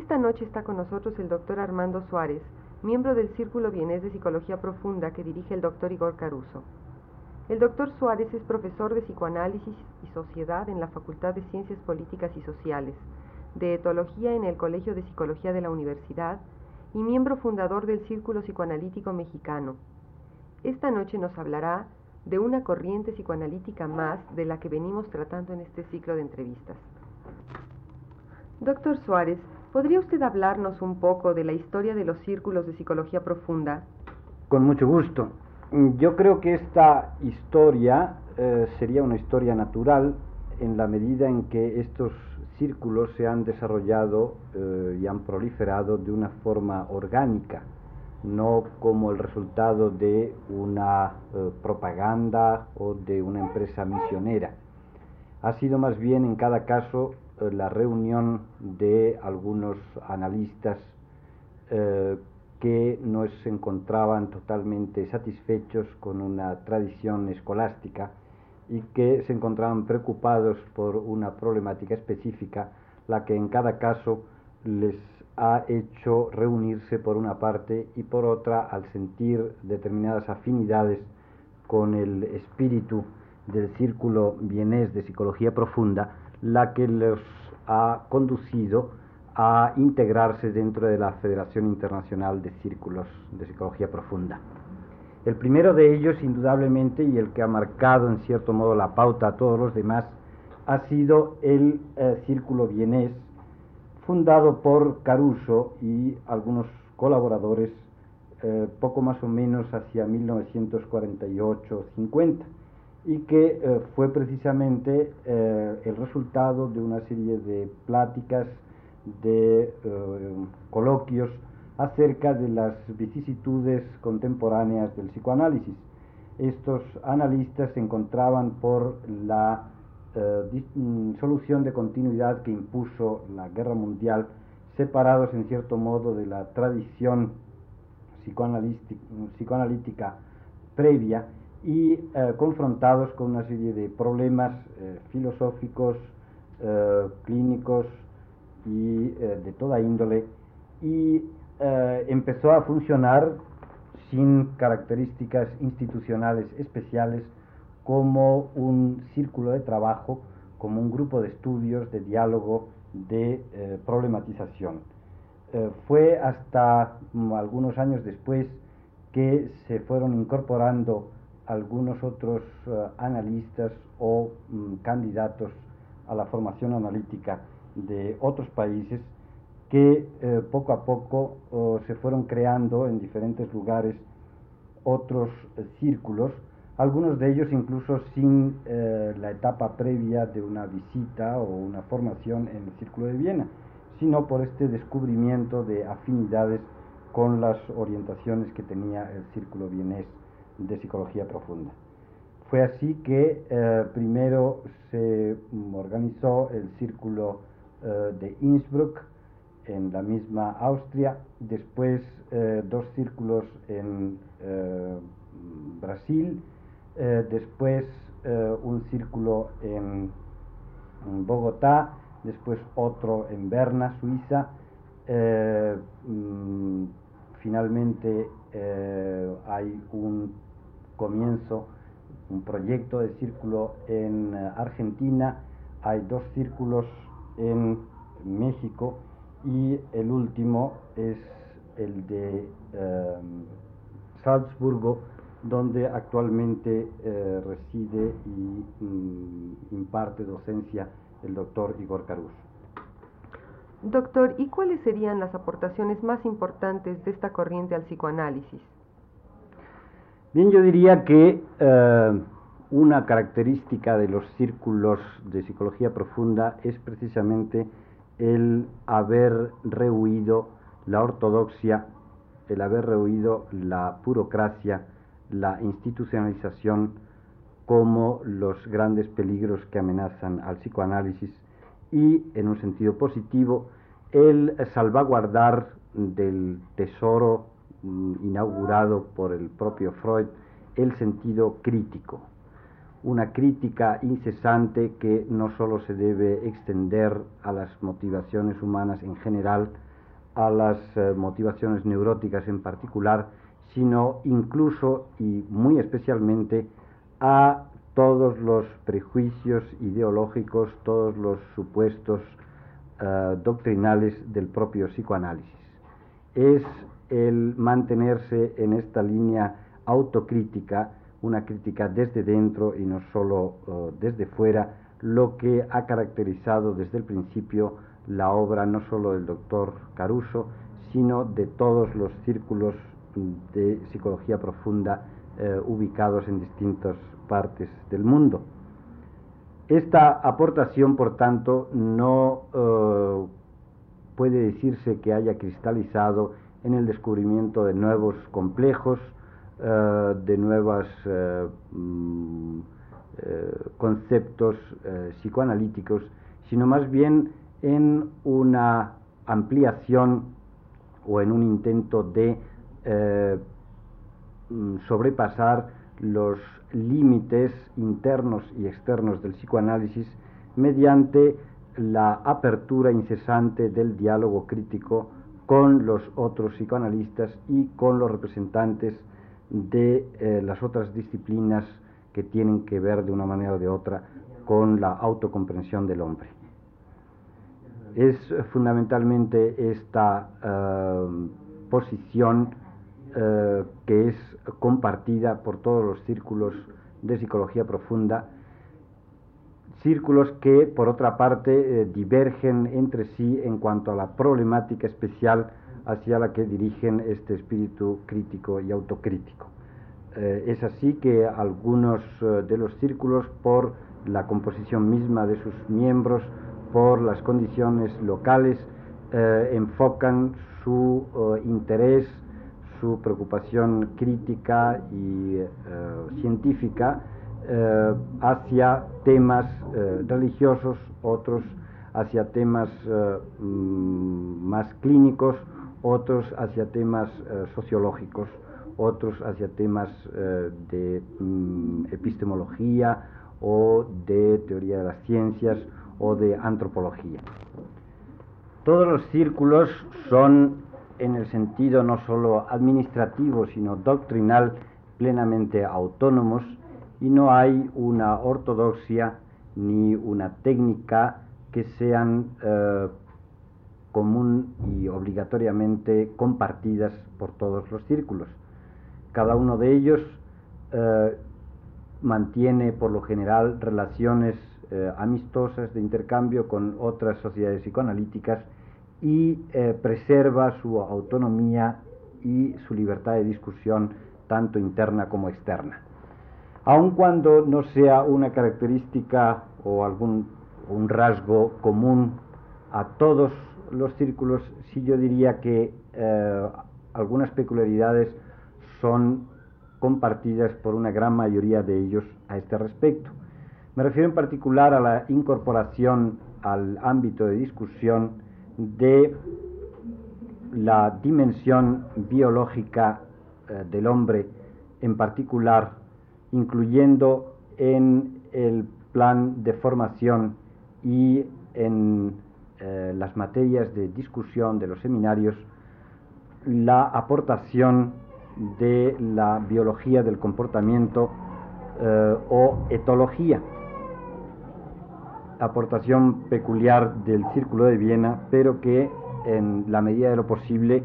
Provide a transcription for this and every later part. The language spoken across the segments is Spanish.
Esta noche está con nosotros el doctor Armando Suárez, miembro del Círculo Vienés de Psicología Profunda que dirige el doctor Igor Caruso. El doctor Suárez es profesor de Psicoanálisis y Sociedad en la Facultad de Ciencias Políticas y Sociales, de Etología en el Colegio de Psicología de la Universidad y miembro fundador del Círculo Psicoanalítico Mexicano. Esta noche nos hablará de una corriente psicoanalítica más de la que venimos tratando en este ciclo de entrevistas. Doctor Suárez, ¿Podría usted hablarnos un poco de la historia de los círculos de psicología profunda? Con mucho gusto. Yo creo que esta historia eh, sería una historia natural en la medida en que estos círculos se han desarrollado eh, y han proliferado de una forma orgánica, no como el resultado de una eh, propaganda o de una empresa misionera. Ha sido más bien en cada caso la reunión de algunos analistas eh, que no se encontraban totalmente satisfechos con una tradición escolástica y que se encontraban preocupados por una problemática específica, la que en cada caso les ha hecho reunirse por una parte y por otra al sentir determinadas afinidades con el espíritu del círculo vienés de psicología profunda, la que los ha conducido a integrarse dentro de la Federación Internacional de Círculos de Psicología Profunda. El primero de ellos, indudablemente, y el que ha marcado en cierto modo la pauta a todos los demás, ha sido el eh, Círculo Vienés, fundado por Caruso y algunos colaboradores eh, poco más o menos hacia 1948-50 y que eh, fue precisamente eh, el resultado de una serie de pláticas, de eh, coloquios acerca de las vicisitudes contemporáneas del psicoanálisis. Estos analistas se encontraban por la mm, solución de continuidad que impuso la guerra mundial, separados en cierto modo de la tradición psicoanalítica previa y eh, confrontados con una serie de problemas eh, filosóficos, eh, clínicos y de toda índole, y empezó a funcionar sin características institucionales especiales como un círculo de trabajo, como un grupo de estudios, de diálogo, de problematización. fue hasta mm, algunos años después que se fueron incorporando algunos otros eh, analistas o mm, candidatos a la formación analítica de otros países que eh, poco a poco se fueron creando en diferentes lugares otros eh, círculos, algunos de ellos incluso sin la etapa previa de una visita o una formación en el Círculo de Viena, sino por este descubrimiento de afinidades con las orientaciones que tenía el Círculo vienés de psicología profunda. Fue así que eh, primero se organizó el círculo eh, de Innsbruck en la misma Austria, después eh, dos círculos en Brasil, después un círculo en, Bogotá, después otro en Berna, Suiza, mm, finalmente hay un comienzo un proyecto de círculo en eh, Argentina, hay dos círculos en México y el último es el de em, Salzburgo, donde actualmente eh, reside y mm, imparte docencia el doctor Igor Caruso. Doctor, ¿y cuáles serían las aportaciones más importantes de esta corriente al psicoanálisis? Bien, yo diría que eh, una característica de los círculos de psicología profunda es precisamente el haber rehuido la ortodoxia, el haber rehuido la burocracia, la institucionalización como los grandes peligros que amenazan al psicoanálisis y, en un sentido positivo, el salvaguardar del tesoro inaugurado por el propio Freud el sentido crítico, una crítica incesante que no solo se debe extender a las motivaciones humanas en general, a las eh, motivaciones neuróticas en particular, sino incluso y muy especialmente a todos los prejuicios ideológicos, todos los supuestos eh, doctrinales del propio psicoanálisis. Es el mantenerse en esta línea autocrítica, una crítica desde dentro y no solo uh, desde fuera, lo que ha caracterizado desde el principio la obra no solo del doctor Caruso, sino de todos los círculos de psicología profunda uh, ubicados en distintas partes del mundo. Esta aportación, por tanto, no uh, puede decirse que haya cristalizado en el descubrimiento de nuevos complejos, eh, de nuevos eh, mm, eh, conceptos psicoanalíticos, sino más bien en una ampliación o en un intento de mm, sobrepasar los límites internos y externos del psicoanálisis mediante la apertura incesante del diálogo crítico con los otros psicoanalistas y con los representantes de eh, las otras disciplinas que tienen que ver de una manera o de otra con la autocomprensión del hombre. Es fundamentalmente esta eh, posición eh, que es compartida por todos los círculos de psicología profunda círculos que, por otra parte, eh, divergen entre sí en cuanto a la problemática especial hacia la que dirigen este espíritu crítico y autocrítico. Eh, es así que algunos eh, de los círculos, por la composición misma de sus miembros, por las condiciones locales, enfocan su interés, su preocupación crítica y científica eh, hacia temas eh, religiosos, otros hacia temas eh, mm, más clínicos, otros hacia temas sociológicos, otros hacia temas de mm, epistemología o de teoría de las ciencias o de antropología. Todos los círculos son, en el sentido no solo administrativo, sino doctrinal, plenamente autónomos y no hay una ortodoxia ni una técnica que sean eh, común y obligatoriamente compartidas por todos los círculos. Cada uno de ellos eh, mantiene por lo general relaciones eh, amistosas de intercambio con otras sociedades psicoanalíticas y preserva su autonomía y su libertad de discusión tanto interna como externa aun cuando no sea una característica o algún un rasgo común a todos los círculos, sí yo diría que eh, algunas peculiaridades son compartidas por una gran mayoría de ellos a este respecto. Me refiero en particular a la incorporación al ámbito de discusión de la dimensión biológica eh, del hombre, en particular incluyendo en el plan de formación y en eh, las materias de discusión de los seminarios la aportación de la biología del comportamiento eh, o etología, aportación peculiar del Círculo de Viena, pero que en la medida de lo posible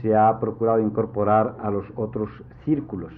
se ha procurado incorporar a los otros círculos.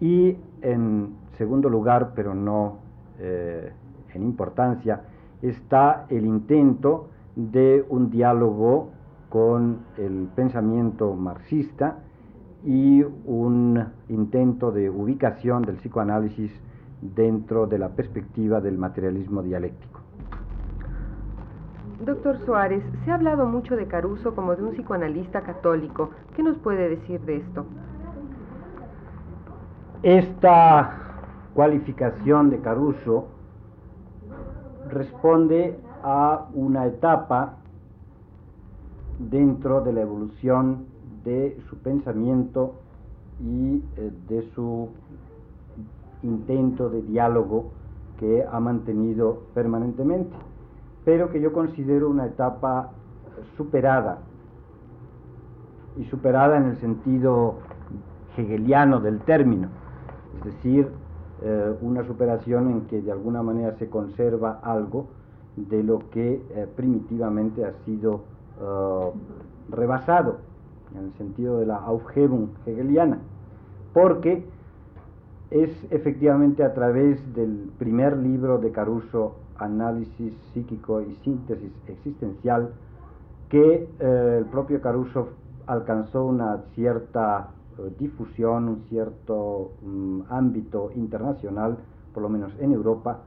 Y en segundo lugar, pero no eh, en importancia, está el intento de un diálogo con el pensamiento marxista y un intento de ubicación del psicoanálisis dentro de la perspectiva del materialismo dialéctico. Doctor Suárez, se ha hablado mucho de Caruso como de un psicoanalista católico. ¿Qué nos puede decir de esto? Esta cualificación de Caruso responde a una etapa dentro de la evolución de su pensamiento y eh, de su intento de diálogo que ha mantenido permanentemente, pero que yo considero una etapa superada, y superada en el sentido hegeliano del término, es decir, eh, una superación en que de alguna manera se conserva algo de lo que eh, primitivamente ha sido uh, rebasado, en el sentido de la Aufhebung hegeliana, porque es efectivamente a través del primer libro de Caruso, Análisis psíquico y síntesis existencial, que eh, el propio Caruso alcanzó una cierta eh, difusión, un cierto mm, ámbito internacional, por lo menos en Europa,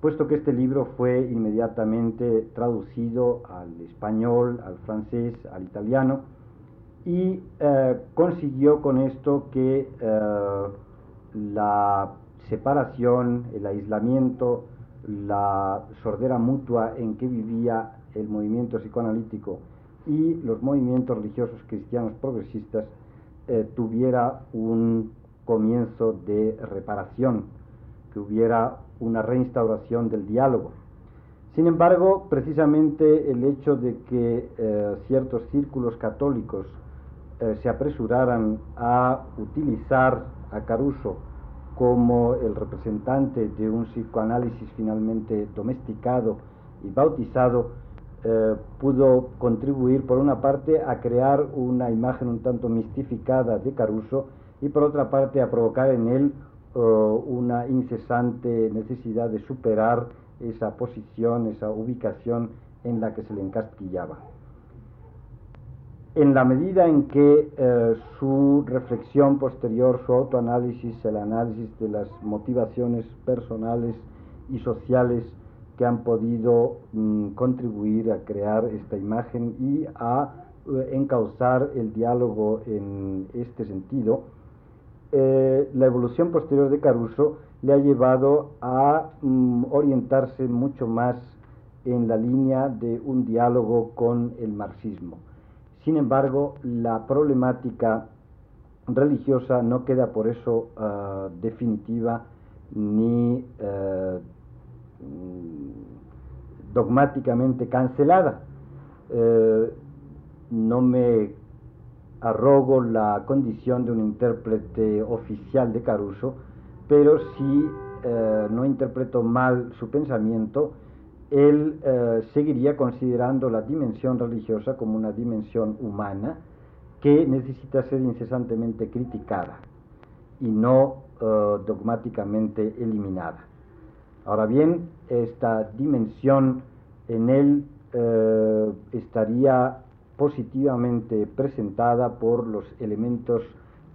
puesto que este libro fue inmediatamente traducido al español, al francés, al italiano, y eh, consiguió con esto que eh, la separación, el aislamiento, la sordera mutua en que vivía el movimiento psicoanalítico y los movimientos religiosos cristianos progresistas eh, tuviera un comienzo de reparación, que hubiera una reinstauración del diálogo. Sin embargo, precisamente el hecho de que eh, ciertos círculos católicos eh, se apresuraran a utilizar a Caruso como el representante de un psicoanálisis finalmente domesticado y bautizado, eh, pudo contribuir por una parte a crear una imagen un tanto mistificada de Caruso y por otra parte a provocar en él una incesante necesidad de superar esa posición, esa ubicación en la que se le encasquillaba. En la medida en que eh, su reflexión posterior, su autoanálisis, el análisis de las motivaciones personales y sociales que han podido mm, contribuir a crear esta imagen y a eh, encauzar el diálogo en este sentido, eh, la evolución posterior de Caruso le ha llevado a mm, orientarse mucho más en la línea de un diálogo con el marxismo. Sin embargo, la problemática religiosa no queda por eso ah, definitiva ni eh, dogmáticamente cancelada. Eh, no me arrogo la condición de un intérprete oficial de Caruso, pero si eh, no interpreto mal su pensamiento, él eh, seguiría considerando la dimensión religiosa como una dimensión humana que necesita ser incesantemente criticada y no dogmáticamente eliminada. Ahora bien, esta dimensión en él estaría positivamente presentada por los elementos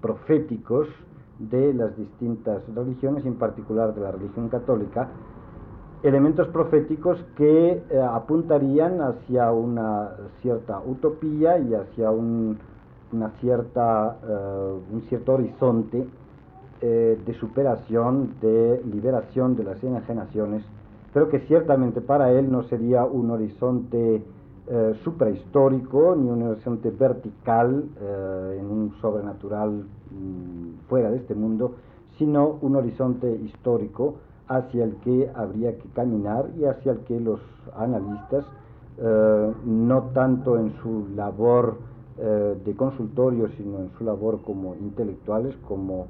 proféticos de las distintas religiones, en particular de la religión católica, elementos proféticos que eh, apuntarían hacia una cierta utopía y hacia un, eh, un cierto horizonte eh, de superación, de liberación de las enajenaciones, pero que ciertamente para él no sería un horizonte eh, suprahistórico ni un horizonte vertical eh, en un sobrenatural mm, fuera de este mundo, sino un horizonte histórico hacia el que habría que caminar y hacia el que los analistas, eh, no tanto en su labor de consultorio, sino en su labor como intelectuales, como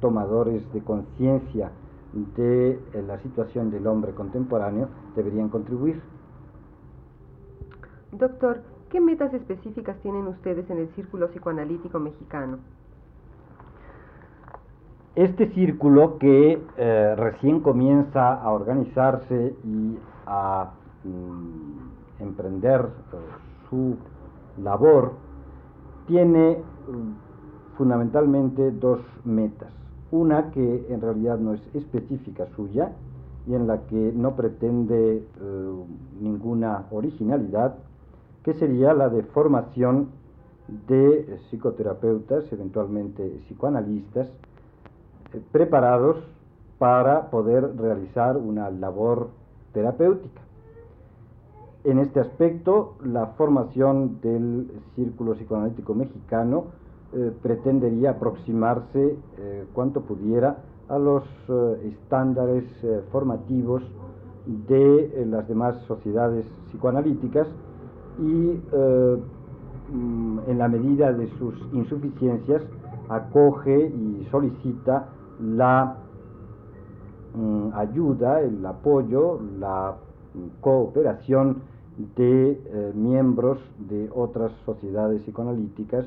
tomadores de conciencia de la situación del hombre contemporáneo, deberían contribuir. Doctor, ¿qué metas específicas tienen ustedes en el Círculo Psicoanalítico Mexicano? Este círculo que eh, recién comienza a organizarse y a mm, emprender su labor tiene fundamentalmente dos metas. Una que en realidad no es específica suya y en la que no pretende ninguna originalidad, que sería la de formación de psicoterapeutas, eventualmente psicoanalistas, eh, preparados para poder realizar una labor terapéutica. En este aspecto, la formación del Círculo Psicoanalítico Mexicano eh, pretendería aproximarse eh, cuanto pudiera a los estándares formativos de las demás sociedades psicoanalíticas y mm, en la medida de sus insuficiencias acoge y solicita la mm, ayuda, el apoyo, la cooperación de eh, miembros de otras sociedades psicoanalíticas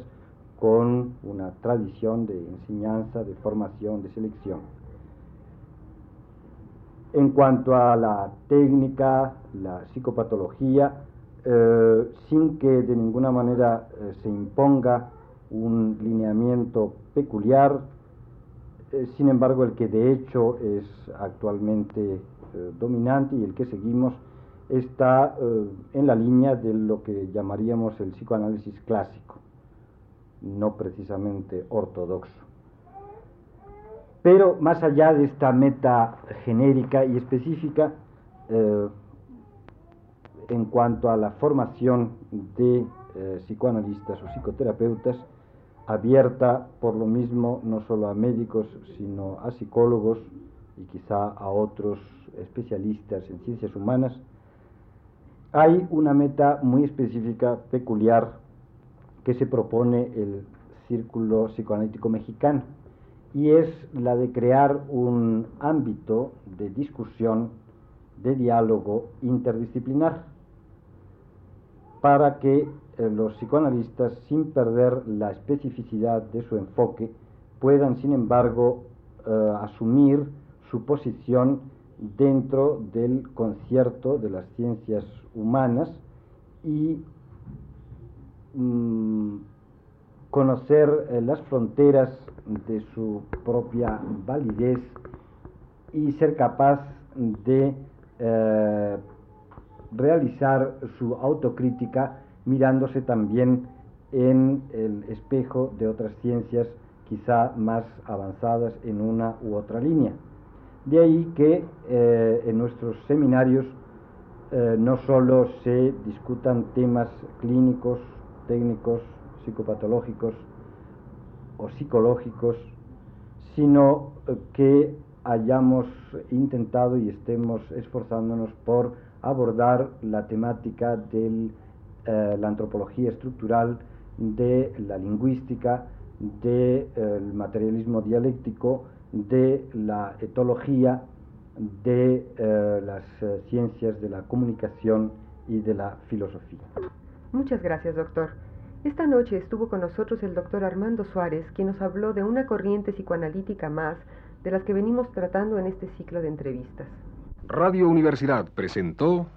con una tradición de enseñanza, de formación, de selección. En cuanto a la técnica, la psicopatología, eh, sin que de ninguna manera eh, se imponga un lineamiento peculiar, eh, sin embargo el que de hecho es actualmente dominante y el que seguimos está en la línea de lo que llamaríamos el psicoanálisis clásico, no precisamente ortodoxo. Pero más allá de esta meta genérica y específica, en cuanto a la formación de eh, psicoanalistas o psicoterapeutas, abierta por lo mismo no solo a médicos, sino a psicólogos y quizá a otros especialistas en ciencias humanas, hay una meta muy específica, peculiar, que se propone el Círculo Psicoanalítico Mexicano, y es la de crear un ámbito de discusión, de diálogo interdisciplinar para que eh, los psicoanalistas, sin perder la especificidad de su enfoque, puedan, sin embargo, eh, asumir su posición dentro del concierto de las ciencias humanas y mm, conocer eh, las fronteras de su propia validez y ser capaz de realizar su autocrítica mirándose también en el espejo de otras ciencias quizá más avanzadas en una u otra línea. De ahí que eh, en nuestros seminarios eh, no solo se discutan temas clínicos, técnicos, psicopatológicos o psicológicos, sino eh, que hayamos intentado y estemos esforzándonos por abordar la temática de eh, la antropología estructural, de la lingüística, del materialismo dialéctico, de la etología, de eh, las ciencias de la comunicación y de la filosofía. Muchas gracias, doctor. Esta noche estuvo con nosotros el doctor Armando Suárez, quien nos habló de una corriente psicoanalítica más de las que venimos tratando en este ciclo de entrevistas. Radio Universidad presentó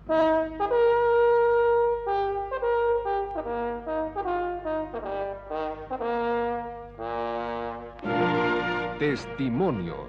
Testimonios.